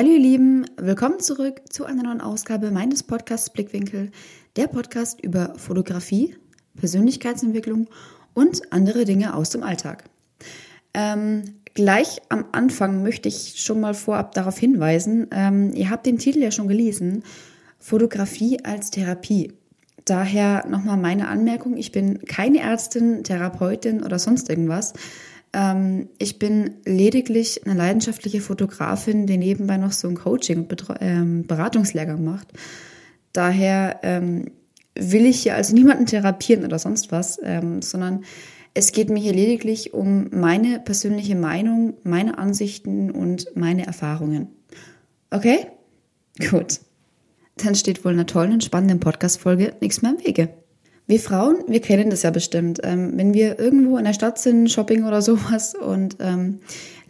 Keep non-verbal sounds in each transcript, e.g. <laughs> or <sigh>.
Hallo ihr Lieben, willkommen zurück zu einer neuen Ausgabe meines Podcasts Blickwinkel, der Podcast über Fotografie, Persönlichkeitsentwicklung und andere Dinge aus dem Alltag. Ähm, gleich am Anfang möchte ich schon mal vorab darauf hinweisen, ähm, ihr habt den Titel ja schon gelesen, Fotografie als Therapie. Daher nochmal meine Anmerkung, ich bin keine Ärztin, Therapeutin oder sonst irgendwas. Ähm, ich bin lediglich eine leidenschaftliche Fotografin, die nebenbei noch so ein Coaching und ähm, Beratungslehrgang macht. Daher ähm, will ich hier also niemanden therapieren oder sonst was, sondern es geht mir hier lediglich um meine persönliche Meinung, meine Ansichten und meine Erfahrungen. Okay? Gut. Dann steht wohl einer tollen und spannenden Podcast-Folge nichts mehr im Wege. Wir Frauen, wir kennen das ja bestimmt. Ähm, wenn wir irgendwo in der Stadt sind, Shopping oder <laughs> sowas und ähm,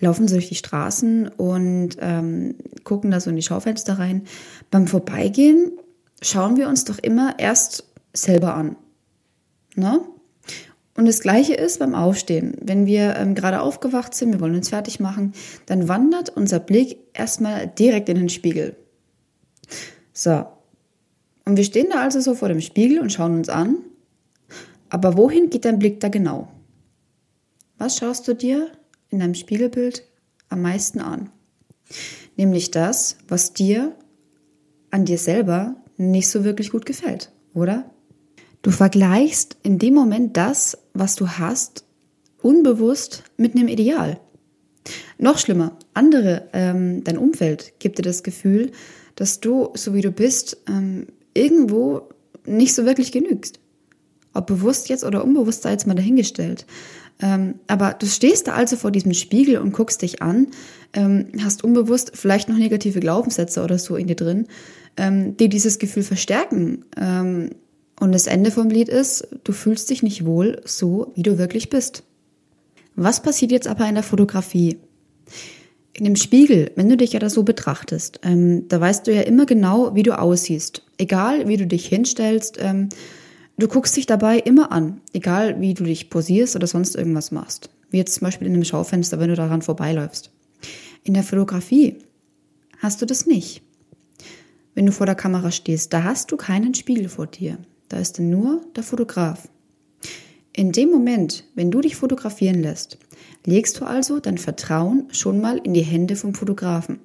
laufen so durch die Straßen und ähm, gucken da so in die Schaufenster rein. Beim Vorbeigehen schauen wir uns doch immer erst selber an. Ne? Und das Gleiche ist beim Aufstehen. Wenn wir ähm, gerade aufgewacht sind, wir wollen uns fertig machen, dann wandert unser Blick erstmal direkt in den Spiegel. So. Und wir stehen da also so vor dem Spiegel und schauen uns an aber wohin geht dein Blick da genau? Was schaust du dir in deinem Spiegelbild am meisten an? Nämlich das, was dir an dir selber nicht so wirklich gut gefällt, oder? Du vergleichst in dem Moment das, was du hast, unbewusst mit einem Ideal. Noch schlimmer, andere, ähm, dein Umfeld gibt dir das Gefühl, dass du, so wie du bist, ähm, irgendwo nicht so wirklich genügst. Ob bewusst jetzt oder unbewusst sei jetzt mal dahingestellt. Ähm, aber du stehst da also vor diesem Spiegel und guckst dich an, ähm, hast unbewusst vielleicht noch negative Glaubenssätze oder so in dir drin, ähm, die dieses Gefühl verstärken. Ähm, und das Ende vom Lied ist, du fühlst dich nicht wohl so, wie du wirklich bist. Was passiert jetzt aber in der Fotografie? In dem Spiegel, wenn du dich ja da so betrachtest, ähm, da weißt du ja immer genau, wie du aussiehst. Egal, wie du dich hinstellst, ähm, Du guckst dich dabei immer an, egal wie du dich posierst oder sonst irgendwas machst. Wie jetzt zum Beispiel in einem Schaufenster, wenn du daran vorbeiläufst. In der Fotografie hast du das nicht. Wenn du vor der Kamera stehst, da hast du keinen Spiegel vor dir. Da ist dann nur der Fotograf. In dem Moment, wenn du dich fotografieren lässt, legst du also dein Vertrauen schon mal in die Hände vom Fotografen.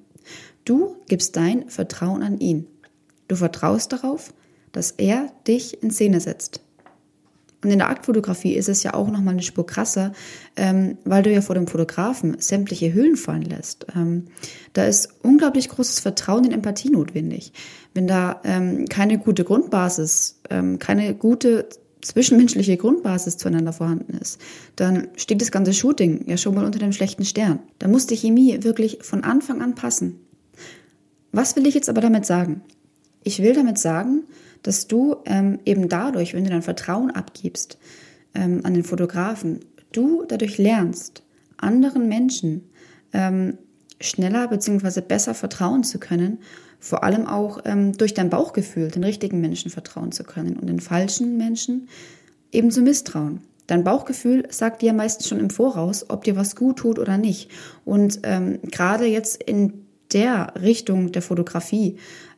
Du gibst dein Vertrauen an ihn. Du vertraust darauf, dass er dich in Szene setzt. Und in der Aktfotografie ist es ja auch nochmal eine Spur krasser, ähm, weil du ja vor dem Fotografen sämtliche Hüllen fallen lässt. Ähm, da ist unglaublich großes Vertrauen in Empathie notwendig. Wenn da ähm, keine gute Grundbasis, ähm, keine gute zwischenmenschliche Grundbasis zueinander vorhanden ist, dann steht das ganze Shooting ja schon mal unter dem schlechten Stern. Da muss die Chemie wirklich von Anfang an passen. Was will ich jetzt aber damit sagen? Ich will damit sagen, dass du ähm, eben dadurch, wenn du dein Vertrauen abgibst ähm, an den Fotografen, du dadurch lernst, anderen Menschen ähm, schneller bzw. besser vertrauen zu können, vor allem auch ähm, durch dein Bauchgefühl den richtigen Menschen vertrauen zu können und den falschen Menschen eben zu misstrauen. Dein Bauchgefühl sagt dir meistens schon im Voraus, ob dir was gut tut oder nicht. Und ähm, gerade jetzt in der Richtung der Fotografie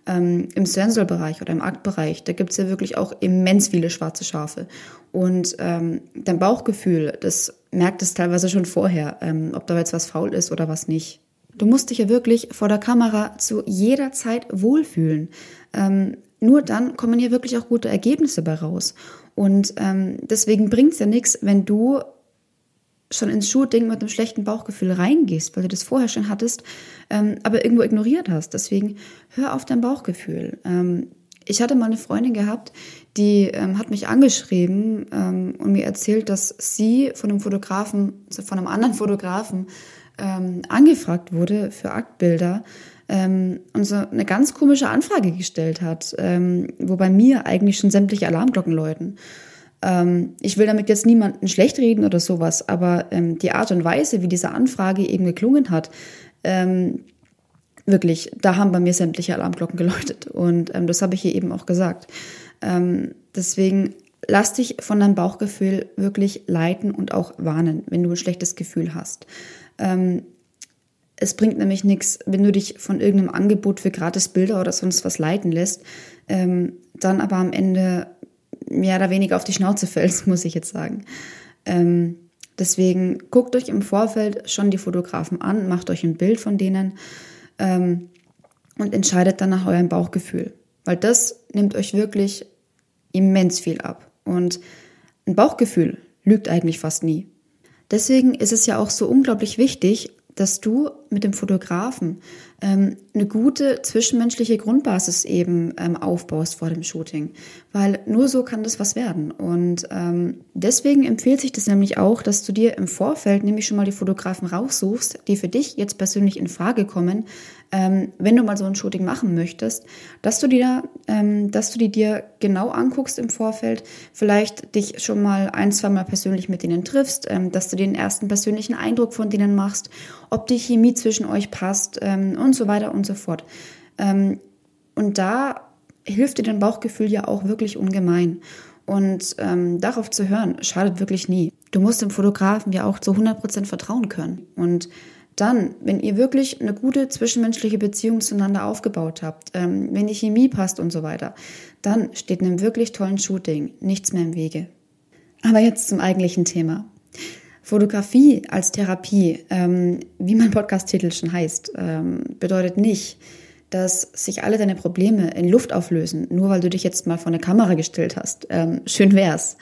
ähm, im Sensorbereich oder im Aktbereich, da gibt es ja wirklich auch immens viele schwarze Schafe. Und ähm, dein Bauchgefühl, das merkt es teilweise schon vorher, ähm, ob da jetzt was faul ist oder was nicht. Du musst dich ja wirklich vor der Kamera zu jeder Zeit wohlfühlen. Ähm, nur dann kommen hier wirklich auch gute Ergebnisse bei raus. Und ähm, deswegen bringt es ja nichts, wenn du schon ins Shooting mit einem schlechten Bauchgefühl reingehst, weil du das vorher schon hattest, ähm, aber irgendwo ignoriert hast. Deswegen hör auf dein Bauchgefühl. Ähm, ich hatte mal eine Freundin gehabt, die ähm, hat mich angeschrieben ähm, und mir erzählt, dass sie von einem Fotografen, von einem anderen Fotografen ähm, angefragt wurde für Aktbilder ähm, und so eine ganz komische Anfrage gestellt hat, wo bei mir eigentlich schon sämtliche Alarmglocken läuten. Ähm, ich will damit jetzt niemanden schlecht reden oder sowas, aber ähm, die Art und Weise, wie diese Anfrage eben geklungen hat, ähm, wirklich, da haben bei mir sämtliche Alarmglocken geläutet. Und ähm, das habe ich hier eben auch gesagt. Ähm, deswegen lass dich von deinem Bauchgefühl wirklich leiten und auch warnen, wenn du ein schlechtes Gefühl hast. Ähm, Es bringt nämlich nichts, wenn du dich von irgendeinem Angebot für gratis Bilder oder sonst was leiten lässt, ähm, dann aber am Ende mehr oder weniger auf die Schnauze fällst, <laughs> muss ich jetzt sagen. Ähm, deswegen guckt euch im Vorfeld schon die Fotografen an, macht euch ein Bild von denen ähm, und entscheidet dann nach eurem Bauchgefühl. Weil das nimmt euch wirklich immens viel ab. Und ein Bauchgefühl lügt eigentlich fast nie. Deswegen ist es ja auch so unglaublich wichtig, dass du mit dem Fotografen ähm, eine gute zwischenmenschliche Grundbasis eben ähm, aufbaust vor dem Shooting, weil nur so kann das was werden. Und ähm, deswegen empfiehlt sich das nämlich auch, dass du dir im Vorfeld nämlich schon mal die Fotografen raussuchst, die für dich jetzt persönlich in Frage kommen, ähm, wenn du mal so ein Shooting machen möchtest, dass du dir, ähm, dass du die dir genau anguckst im Vorfeld, vielleicht dich schon mal ein, zwei Mal persönlich mit denen triffst, ähm, dass du den ersten persönlichen Eindruck von denen machst, ob die Chemie zwischen euch passt ähm, und so weiter und so fort. Ähm, und da hilft dir dein Bauchgefühl ja auch wirklich ungemein. Und ähm, darauf zu hören, schadet wirklich nie. Du musst dem Fotografen ja auch zu 100% vertrauen können. Und dann, wenn ihr wirklich eine gute zwischenmenschliche Beziehung zueinander aufgebaut habt, ähm, wenn die Chemie passt und so weiter, dann steht einem wirklich tollen Shooting nichts mehr im Wege. Aber jetzt zum eigentlichen Thema. Fotografie als Therapie, ähm, wie mein Podcast-Titel schon heißt, ähm, bedeutet nicht, dass sich alle deine Probleme in Luft auflösen, nur weil du dich jetzt mal vor eine Kamera gestellt hast. Ähm, schön wär's.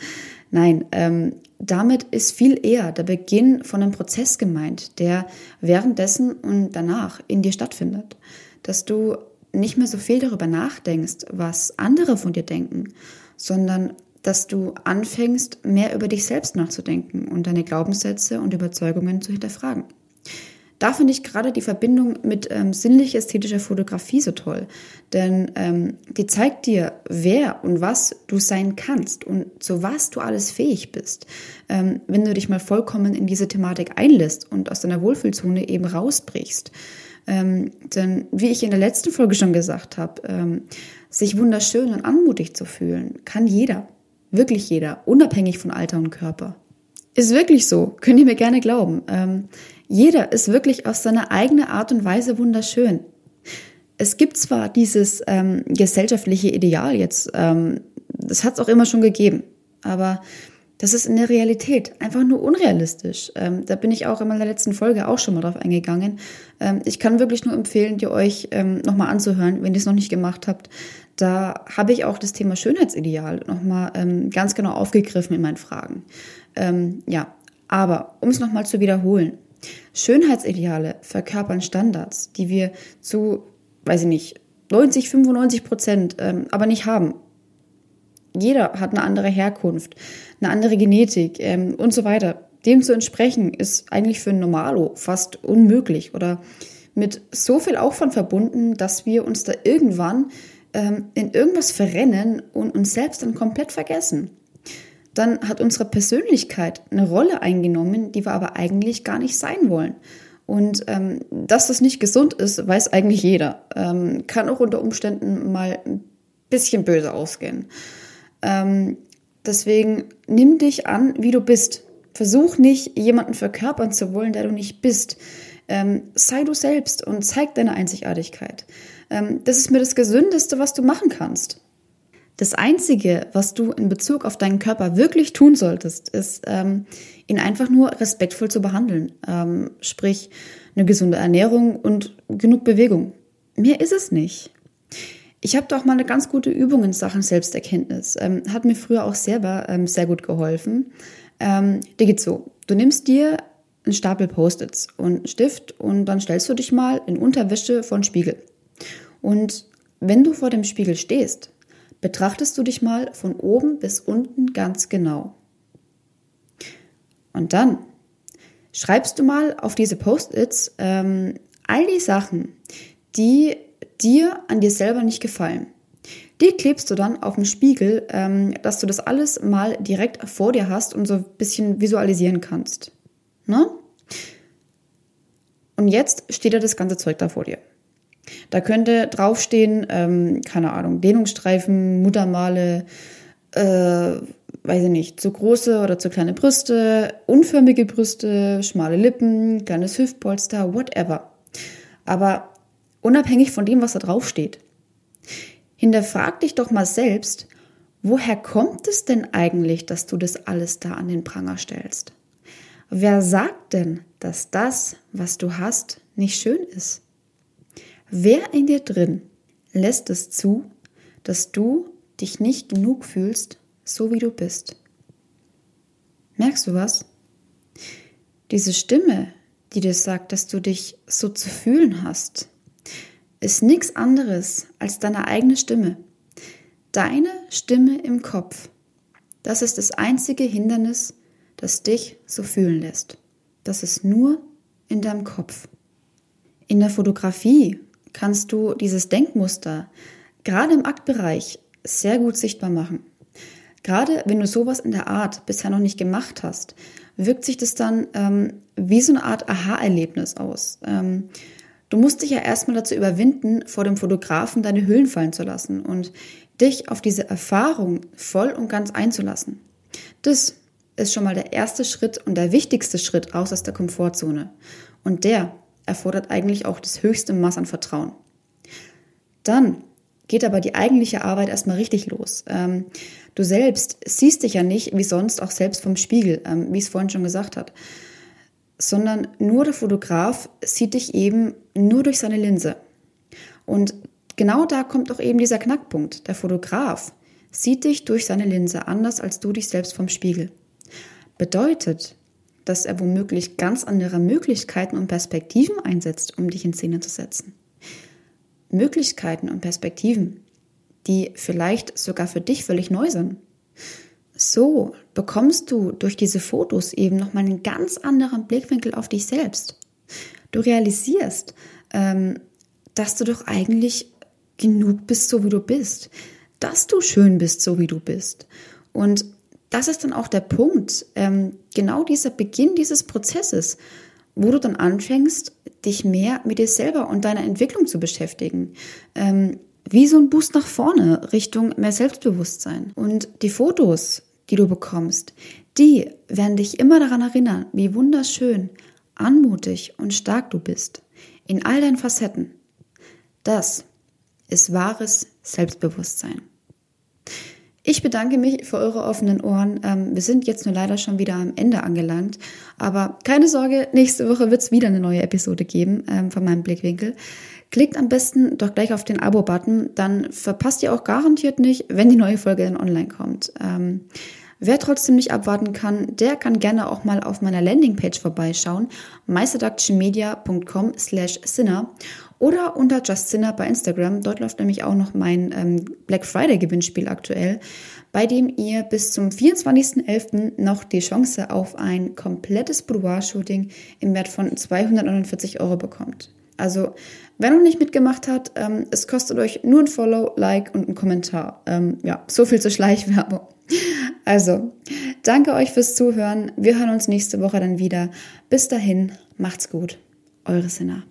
Nein, ähm, damit ist viel eher der Beginn von einem Prozess gemeint, der währenddessen und danach in dir stattfindet. Dass du nicht mehr so viel darüber nachdenkst, was andere von dir denken, sondern dass du anfängst, mehr über dich selbst nachzudenken und deine Glaubenssätze und Überzeugungen zu hinterfragen. Da finde ich gerade die Verbindung mit ähm, sinnlich-ästhetischer Fotografie so toll, denn ähm, die zeigt dir, wer und was du sein kannst und zu was du alles fähig bist, ähm, wenn du dich mal vollkommen in diese Thematik einlässt und aus deiner Wohlfühlzone eben rausbrichst. Ähm, denn wie ich in der letzten Folge schon gesagt habe, ähm, sich wunderschön und anmutig zu fühlen, kann jeder, wirklich jeder, unabhängig von Alter und Körper. Ist wirklich so, könnt ihr mir gerne glauben. Ähm, jeder ist wirklich auf seine eigene Art und Weise wunderschön. Es gibt zwar dieses ähm, gesellschaftliche Ideal jetzt, ähm, das hat es auch immer schon gegeben, aber das ist in der Realität einfach nur unrealistisch. Ähm, da bin ich auch in meiner letzten Folge auch schon mal drauf eingegangen. Ähm, ich kann wirklich nur empfehlen, dir euch ähm, nochmal anzuhören, wenn ihr es noch nicht gemacht habt. Da habe ich auch das Thema Schönheitsideal nochmal ähm, ganz genau aufgegriffen in meinen Fragen. Ähm, ja, aber um es nochmal zu wiederholen, Schönheitsideale verkörpern Standards, die wir zu, weiß ich nicht, 90, 95 Prozent ähm, aber nicht haben. Jeder hat eine andere Herkunft, eine andere Genetik ähm, und so weiter. Dem zu entsprechen ist eigentlich für ein Normalo fast unmöglich oder mit so viel Aufwand verbunden, dass wir uns da irgendwann ähm, in irgendwas verrennen und uns selbst dann komplett vergessen dann hat unsere Persönlichkeit eine Rolle eingenommen, die wir aber eigentlich gar nicht sein wollen. Und ähm, dass das nicht gesund ist, weiß eigentlich jeder. Ähm, kann auch unter Umständen mal ein bisschen böse ausgehen. Ähm, deswegen nimm dich an, wie du bist. Versuch nicht, jemanden verkörpern zu wollen, der du nicht bist. Ähm, sei du selbst und zeig deine Einzigartigkeit. Ähm, das ist mir das Gesündeste, was du machen kannst. Das Einzige, was du in Bezug auf deinen Körper wirklich tun solltest, ist, ähm, ihn einfach nur respektvoll zu behandeln. Ähm, sprich, eine gesunde Ernährung und genug Bewegung. Mehr ist es nicht. Ich habe doch mal eine ganz gute Übung in Sachen Selbsterkenntnis. Ähm, hat mir früher auch selber ähm, sehr gut geholfen. Ähm, dir geht's so. Du nimmst dir einen Stapel Post-its und einen Stift und dann stellst du dich mal in Unterwäsche vor den Spiegel. Und wenn du vor dem Spiegel stehst, betrachtest du dich mal von oben bis unten ganz genau. Und dann schreibst du mal auf diese Post-its ähm, all die Sachen, die dir an dir selber nicht gefallen. Die klebst du dann auf den Spiegel, ähm, dass du das alles mal direkt vor dir hast und so ein bisschen visualisieren kannst. Ne? Und jetzt steht da das ganze Zeug da vor dir. Da könnte draufstehen, ähm, keine Ahnung, Dehnungsstreifen, Muttermale, äh, weiß ich nicht, zu große oder zu kleine Brüste, unförmige Brüste, schmale Lippen, kleines Hüftpolster, whatever. Aber unabhängig von dem, was da drauf steht, hinterfrag dich doch mal selbst, woher kommt es denn eigentlich, dass du das alles da an den Pranger stellst? Wer sagt denn, dass das, was du hast, nicht schön ist? Wer in dir drin lässt es zu, dass du dich nicht genug fühlst, so wie du bist? Merkst du was? Diese Stimme, die dir sagt, dass du dich so zu fühlen hast, ist nichts anderes als deine eigene Stimme. Deine Stimme im Kopf. Das ist das einzige Hindernis, das dich so fühlen lässt. Das ist nur in deinem Kopf. In der Fotografie kannst du dieses Denkmuster gerade im Aktbereich sehr gut sichtbar machen. Gerade wenn du sowas in der Art bisher noch nicht gemacht hast, wirkt sich das dann ähm, wie so eine Art Aha-Erlebnis aus. Ähm, du musst dich ja erstmal dazu überwinden, vor dem Fotografen deine Hüllen fallen zu lassen und dich auf diese Erfahrung voll und ganz einzulassen. Das ist schon mal der erste Schritt und der wichtigste Schritt raus aus der Komfortzone. Und der erfordert eigentlich auch das höchste Maß an Vertrauen. Dann geht aber die eigentliche Arbeit erstmal richtig los. Ähm, du selbst siehst dich ja nicht wie sonst auch selbst vom Spiegel, ähm, wie es vorhin schon gesagt hat, sondern nur der Fotograf sieht dich eben nur durch seine Linse. Und genau da kommt auch eben dieser Knackpunkt. Der Fotograf sieht dich durch seine Linse anders als du dich selbst vom Spiegel. Bedeutet, dass er womöglich ganz andere Möglichkeiten und Perspektiven einsetzt, um dich in Szene zu setzen. Möglichkeiten und Perspektiven, die vielleicht sogar für dich völlig neu sind. So bekommst du durch diese Fotos eben nochmal einen ganz anderen Blickwinkel auf dich selbst. Du realisierst, ähm, dass du doch eigentlich genug bist, so wie du bist. Dass du schön bist, so wie du bist. Und das ist dann auch der Punkt, ähm, genau dieser Beginn dieses Prozesses, wo du dann anfängst, dich mehr mit dir selber und deiner Entwicklung zu beschäftigen. Ähm, wie so ein Boost nach vorne Richtung mehr Selbstbewusstsein. Und die Fotos, die du bekommst, die werden dich immer daran erinnern, wie wunderschön, anmutig und stark du bist. In all deinen Facetten. Das ist wahres Selbstbewusstsein. Ich bedanke mich für eure offenen Ohren. Ähm, wir sind jetzt nur leider schon wieder am Ende angelangt. Aber keine Sorge, nächste Woche wird es wieder eine neue Episode geben ähm, von meinem Blickwinkel. Klickt am besten doch gleich auf den Abo-Button, dann verpasst ihr auch garantiert nicht, wenn die neue Folge dann online kommt. Ähm, wer trotzdem nicht abwarten kann, der kann gerne auch mal auf meiner Landingpage vorbeischauen, myseductionmedia.com slash sinner oder unter Just Sinner bei Instagram. Dort läuft nämlich auch noch mein ähm, Black Friday Gewinnspiel aktuell, bei dem ihr bis zum 24.11. noch die Chance auf ein komplettes Boudoir-Shooting im Wert von 249 Euro bekommt. Also, wer noch nicht mitgemacht hat, ähm, es kostet euch nur ein Follow, Like und ein Kommentar. Ähm, ja, so viel zur Schleichwerbung. Also, danke euch fürs Zuhören. Wir hören uns nächste Woche dann wieder. Bis dahin, macht's gut. Eure Sinner.